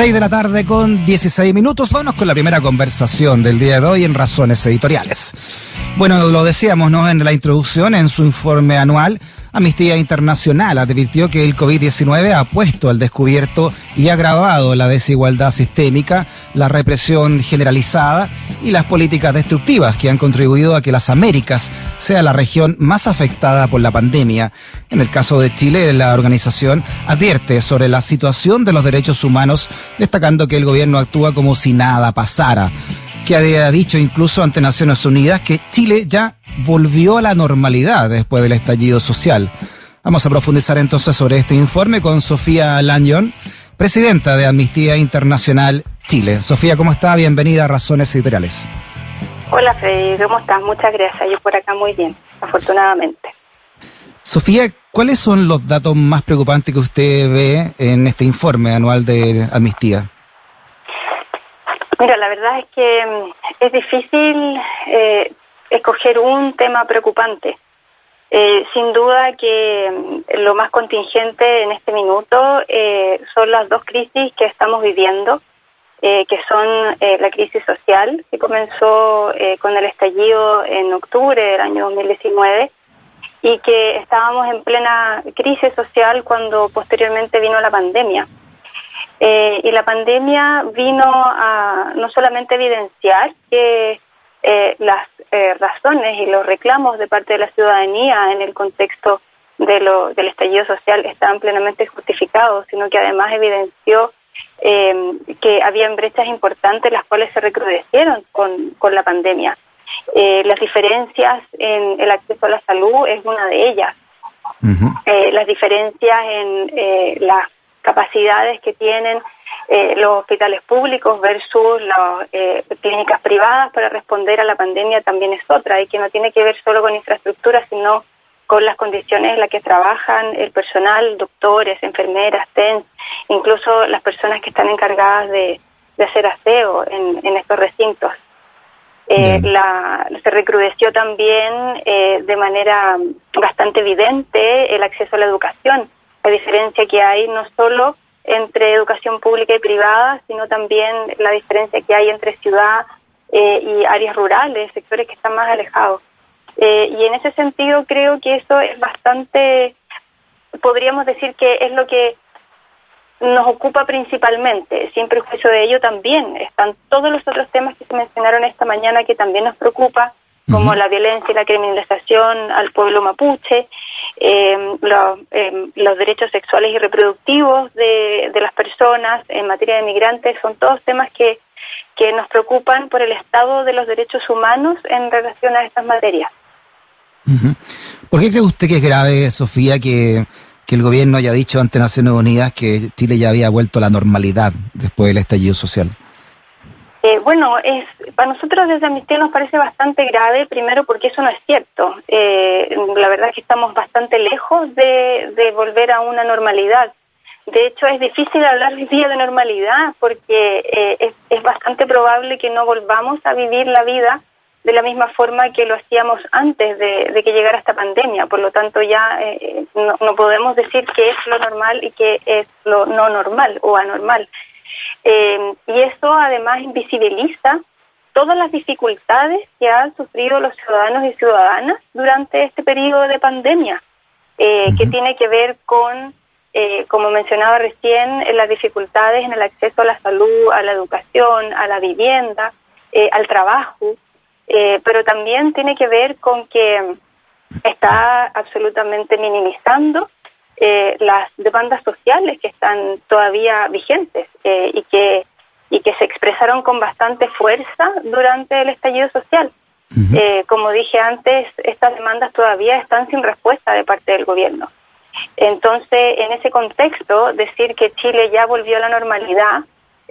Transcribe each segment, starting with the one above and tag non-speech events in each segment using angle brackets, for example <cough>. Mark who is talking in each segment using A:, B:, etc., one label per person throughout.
A: 6 de la tarde con 16 minutos. Vamos con la primera conversación del día de hoy en Razones Editoriales. Bueno, lo decíamos ¿no? en la introducción, en su informe anual, Amnistía Internacional advirtió que el COVID-19 ha puesto al descubierto y agravado la desigualdad sistémica, la represión generalizada y las políticas destructivas que han contribuido a que las Américas sea la región más afectada por la pandemia. En el caso de Chile, la organización advierte sobre la situación de los derechos humanos, destacando que el gobierno actúa como si nada pasara que ha dicho incluso ante Naciones Unidas que Chile ya volvió a la normalidad después del estallido social. Vamos a profundizar entonces sobre este informe con Sofía Lanyon, presidenta de Amnistía Internacional Chile. Sofía, ¿cómo está? Bienvenida a Razones Editoriales.
B: Hola Freddy, ¿cómo estás? Muchas gracias. Yo por acá muy bien, afortunadamente.
A: Sofía, ¿cuáles son los datos más preocupantes que usted ve en este informe anual de Amnistía?
B: Mira, la verdad es que mm, es difícil eh, escoger un tema preocupante. Eh, sin duda que mm, lo más contingente en este minuto eh, son las dos crisis que estamos viviendo, que son la crisis social, que comenzó con el estallido en octubre del año 2019 y que estábamos en plena crisis social cuando posteriormente vino la pandemia. Eh, y la pandemia vino a no solamente evidenciar que eh, las eh, razones y los reclamos de parte de la ciudadanía en el contexto de lo, del estallido social estaban plenamente justificados, sino que además evidenció que habían brechas importantes las cuales se recrudecieron con, con la pandemia. las diferencias en el acceso a la salud es una de ellas. las diferencias en las capacidades que tienen eh, los hospitales públicos versus las eh, clínicas privadas para responder a la pandemia también es otra y que no tiene que ver solo con infraestructura, sino con las condiciones en las que trabajan el personal, doctores, enfermeras, TENS, incluso las personas que están encargadas de, hacer aseo en, estos recintos. Eh, se recrudeció también de manera bastante evidente el acceso a la educación la diferencia que hay no solo entre educación pública y privada, sino también la diferencia que hay entre ciudad eh, y áreas rurales, sectores que están más alejados. Eh, y en ese sentido creo que eso es bastante, podríamos decir que es lo que nos ocupa principalmente. Sin perjuicio de ello también están todos los otros temas que se mencionaron esta mañana que también nos preocupa, como la violencia y la criminalización al pueblo mapuche, eh, em, los derechos sexuales y reproductivos de, las personas en materia de migrantes, son todos temas que, que nos preocupan por el estado de los derechos humanos en relación a estas materias.
A: ¿Por qué cree usted que es grave, Sofía, que, que el gobierno haya dicho ante Naciones Unidas que Chile ya había vuelto a la normalidad después del estallido social?
B: Eh, bueno, es para nosotros desde Amnistía nos parece bastante grave, primero porque eso no es cierto. Eh, la verdad es que estamos bastante lejos de, volver a una normalidad. De hecho, es difícil hablar hoy día de normalidad porque eh, es, bastante probable que no volvamos a vivir la vida de la misma forma que lo hacíamos antes de, de que llegara esta pandemia. Por lo tanto, ya eh, no, no podemos decir que es lo normal y que es lo no normal o anormal. Eh, y eso además invisibiliza todas las dificultades que han sufrido los ciudadanos y ciudadanas durante este periodo de pandemia, eh, que tiene que ver con, eh, como mencionaba recién, las dificultades en el acceso a la salud, a la educación, a la vivienda, al trabajo, pero también tiene que ver con que está absolutamente minimizando eh, las demandas sociales que están todavía vigentes eh, y que y que se expresaron con bastante fuerza durante el estallido social. Eh, como dije antes, estas demandas todavía están sin respuesta de parte del gobierno. Entonces, en ese contexto, decir que Chile ya volvió a la normalidad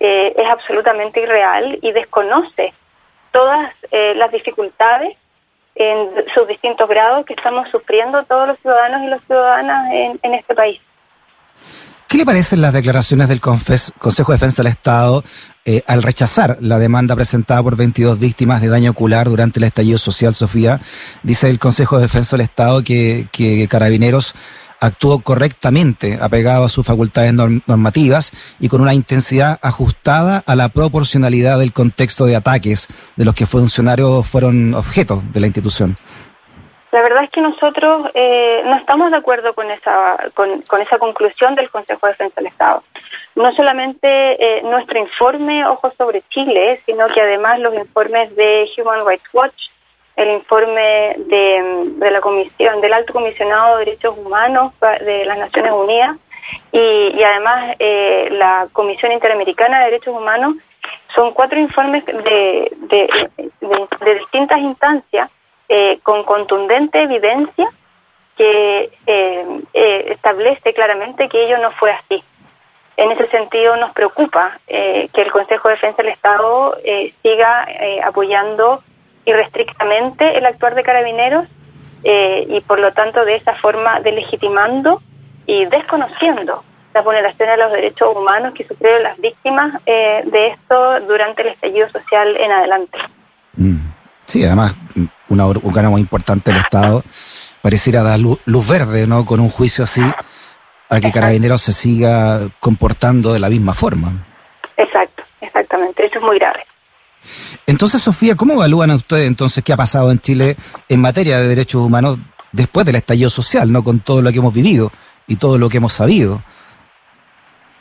B: es absolutamente irreal y desconoce todas las dificultades en sus distintos grados que estamos sufriendo todos los ciudadanos y las ciudadanas en, este país.
A: ¿Qué le parecen las declaraciones del Consejo de Defensa del Estado eh, al rechazar la demanda presentada por 22 víctimas de daño ocular durante el estallido social, Sofía? Dice el Consejo de Defensa del Estado que, que Carabineros actuó correctamente, apegado a sus facultades normativas y con una intensidad ajustada a la proporcionalidad del contexto de ataques de los que funcionarios fueron objeto de la institución.
B: La verdad es que nosotros eh, no estamos de acuerdo con esa, con, esa conclusión del Consejo de Defensa del Estado. No solamente eh, nuestro informe Ojos sobre Chile, sino que además los informes de Human Rights Watch, el informe de, la Comisión, del Alto Comisionado de Derechos Humanos de las Naciones Unidas y, además eh, la Comisión Interamericana de Derechos Humanos, son cuatro informes de, de distintas instancias eh, con contundente evidencia que eh, eh, establece claramente que ello no fue así. En ese sentido, nos preocupa que el Consejo de Defensa del Estado siga apoyando irrestrictamente el actuar de carabineros y, por lo tanto, de esa forma delegitimando y desconociendo la vulneración de los derechos humanos que sufrieron las víctimas de esto durante el estallido social en adelante.
A: Mm. Sí, además una órgano muy importante del Estado pareciera dar luz, verde, ¿no? Con un juicio así, a que Carabineros se siga comportando de la misma forma.
B: Exacto, exactamente. Eso es muy grave.
A: Entonces, Sofía, ¿cómo evalúan ustedes entonces qué ha pasado en Chile en materia de derechos humanos después del estallido social, no con todo lo que hemos vivido y todo lo que hemos sabido?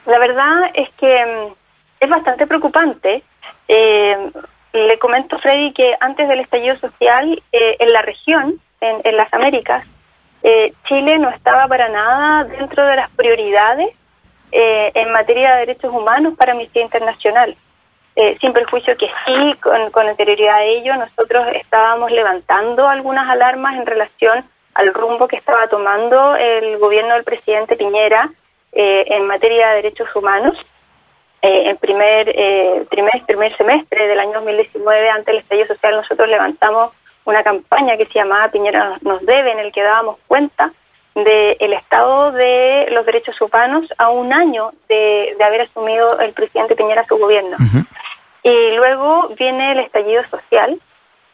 B: La verdad es que mm, es bastante preocupante. Eh, le comento, Freddy, que antes del estallido social eh, en la región, en, las Américas, eh, Chile no estaba para nada dentro de las prioridades eh, en materia de derechos humanos para Amnistía Internacional. Sin perjuicio que sí, con, con anterioridad a ello, nosotros estábamos levantando algunas alarmas en relación al rumbo que estaba tomando el gobierno del presidente Piñera en materia de derechos humanos eh, en primer eh, trimestre, primer semestre del año 2019, ante el estallido social, nosotros levantamos una campaña que se llamaba Piñera nos debe, en el que dábamos cuenta del estado de los derechos humanos a un año de, haber asumido el presidente Piñera su gobierno. Y luego viene el estallido social,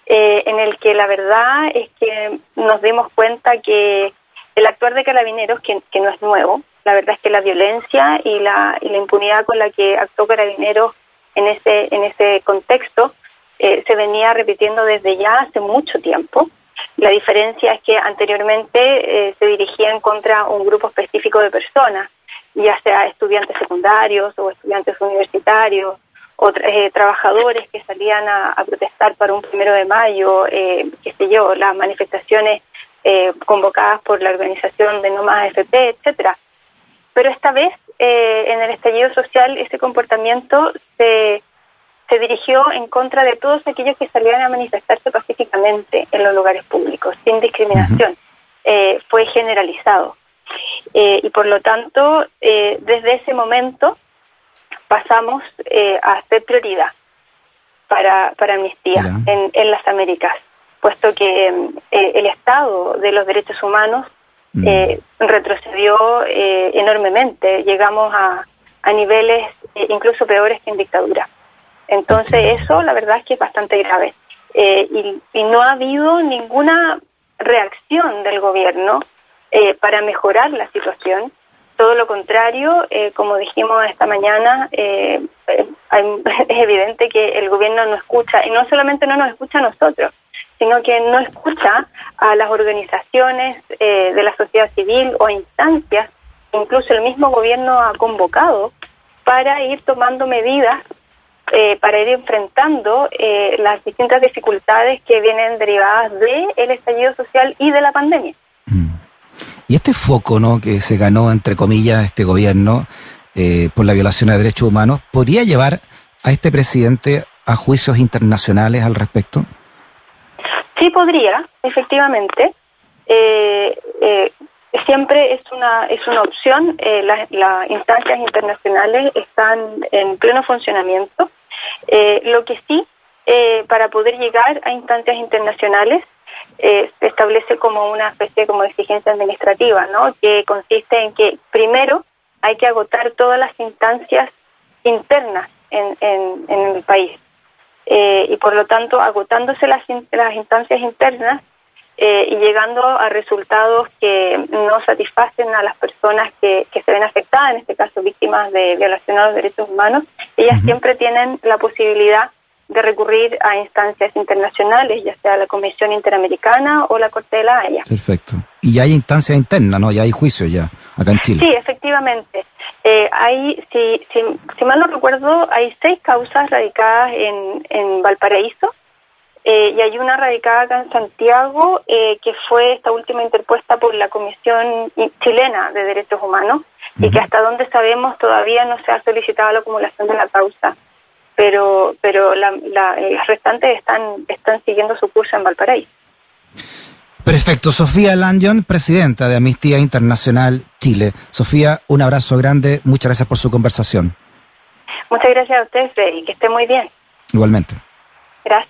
B: eh, en el que la verdad es que nos dimos cuenta que el actuar de carabineros, que, no es nuevo, la verdad es que la violencia y la, y la impunidad con la que actuó Carabineros en ese, en ese contexto eh, se venía repitiendo desde ya hace mucho tiempo. La diferencia es que anteriormente eh, se dirigían contra un grupo específico de personas, ya sea estudiantes secundarios o estudiantes universitarios o eh, trabajadores que salían a, protestar para un primero de mayo, qué sé yo, las manifestaciones convocadas por la organización de No Más FP, etcétera. Pero esta vez, eh, en el estallido social, ese comportamiento se, se dirigió en contra de todos aquellos que salían a manifestarse pacíficamente en los lugares públicos, sin discriminación. Eh, fue generalizado. Eh, y por lo tanto, desde ese momento pasamos a ser prioridad para, para amnistía en, en las Américas, puesto que el Estado de los derechos humanos Mm. eh, retrocedió eh, enormemente. Llegamos a, a niveles eh, incluso peores que en dictadura. Entonces eso la verdad es que es bastante grave. Eh, y, y, no ha habido ninguna reacción del gobierno para mejorar la situación. Todo lo contrario, como dijimos esta mañana, <laughs> es evidente que el gobierno no escucha, y no solamente no nos escucha a nosotros, sino que no escucha a las organizaciones eh, de la sociedad civil o instancias, incluso el mismo gobierno ha convocado para ir tomando medidas eh, para ir enfrentando eh, las distintas dificultades que vienen derivadas del el estallido social y de la pandemia.
A: Y este foco ¿no? que se ganó, entre comillas, este gobierno por la violación de derechos humanos, ¿podría llevar a este presidente a juicios internacionales al respecto?
B: Sí podría, efectivamente. Eh, eh, siempre es una es una opción. Eh, las, instancias internacionales están en pleno funcionamiento. lo que sí, para poder llegar a instancias internacionales, se establece como una especie como de exigencia administrativa, ¿no? Que consiste en que primero hay que agotar todas las instancias internas en, en el país. Eh, y por lo tanto, agotándose las, las instancias internas, eh, y llegando a resultados que no satisfacen a las personas que, que se ven afectadas, en este caso víctimas de violación a los derechos humanos, ellas siempre tienen la posibilidad de recurrir a instancias internacionales, ya sea la Comisión Interamericana o la Corte de la Haya.
A: Perfecto. Y hay instancias internas, ¿no? Ya hay juicios ya, acá en Chile.
B: Sí, efectivamente. Eh, hay, si, si, si, mal no recuerdo, hay seis causas radicadas en, en Valparaíso eh, y hay una radicada acá en Santiago eh, que fue esta última interpuesta por la Comisión Chilena de Derechos Humanos y que hasta donde sabemos todavía no se ha solicitado la acumulación de la causa pero pero la, la, las restantes están están siguiendo su curso en Valparaíso.
A: Perfecto. Sofía Lanyon, presidenta de Amnistía Internacional Chile. Sofía, un abrazo grande. Muchas gracias por su conversación.
B: Muchas gracias a usted, Freddy. Que esté muy bien.
A: Igualmente.
B: Gracias.